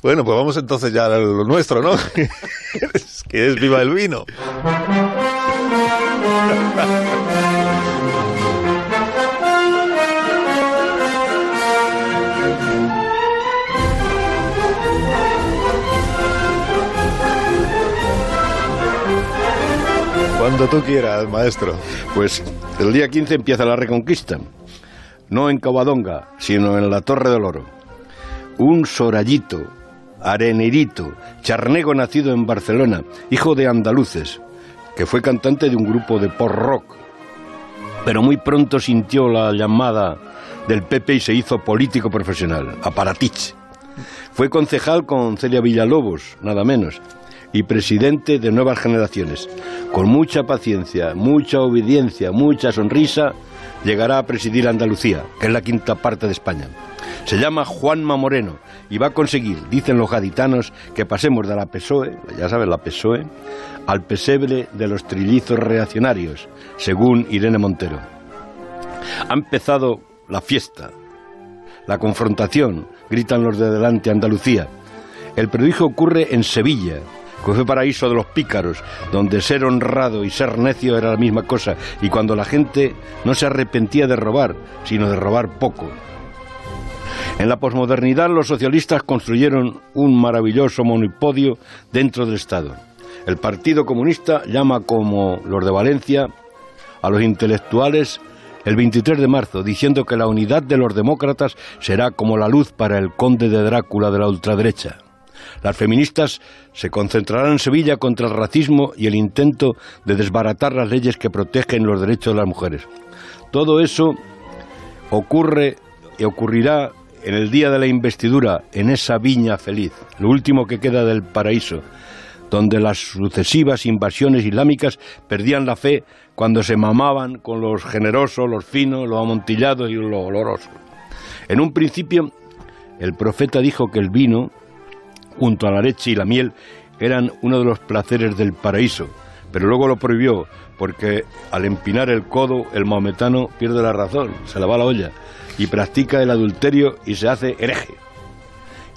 Bueno, pues vamos entonces ya a lo nuestro, ¿no? que es viva el vino. Cuando tú quieras, maestro. Pues el día 15 empieza la reconquista. No en Covadonga, sino en la Torre del Oro. Un sorallito, arenerito, charnego nacido en Barcelona, hijo de andaluces, que fue cantante de un grupo de pop rock. Pero muy pronto sintió la llamada del PP y se hizo político profesional, aparatich. Fue concejal con Celia Villalobos, nada menos, y presidente de nuevas generaciones. Con mucha paciencia, mucha obediencia, mucha sonrisa, llegará a presidir Andalucía, que es la quinta parte de España. Se llama Juanma Moreno y va a conseguir, dicen los gaditanos, que pasemos de la PSOE, ya sabes, la PSOE, al pesebre de los trillizos reaccionarios, según Irene Montero. Ha empezado la fiesta, la confrontación, gritan los de delante Andalucía. El prodigio ocurre en Sevilla, que fue paraíso de los pícaros, donde ser honrado y ser necio era la misma cosa, y cuando la gente no se arrepentía de robar, sino de robar poco. En la posmodernidad los socialistas construyeron un maravilloso monopodio dentro del Estado. El Partido Comunista llama como los de Valencia a los intelectuales el 23 de marzo, diciendo que la unidad de los demócratas será como la luz para el conde de Drácula de la ultraderecha. Las feministas se concentrarán en Sevilla contra el racismo y el intento de desbaratar las leyes que protegen los derechos de las mujeres. Todo eso ocurre y ocurrirá en el día de la investidura, en esa viña feliz, lo último que queda del paraíso, donde las sucesivas invasiones islámicas perdían la fe cuando se mamaban con los generosos, los finos, los amontillados y los olorosos. En un principio, el profeta dijo que el vino junto a la leche y la miel eran uno de los placeres del paraíso, pero luego lo prohibió porque al empinar el codo el maometano pierde la razón, se le va la olla y practica el adulterio y se hace hereje.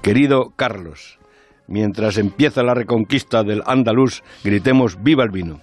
Querido Carlos, mientras empieza la reconquista del andaluz, gritemos viva el vino.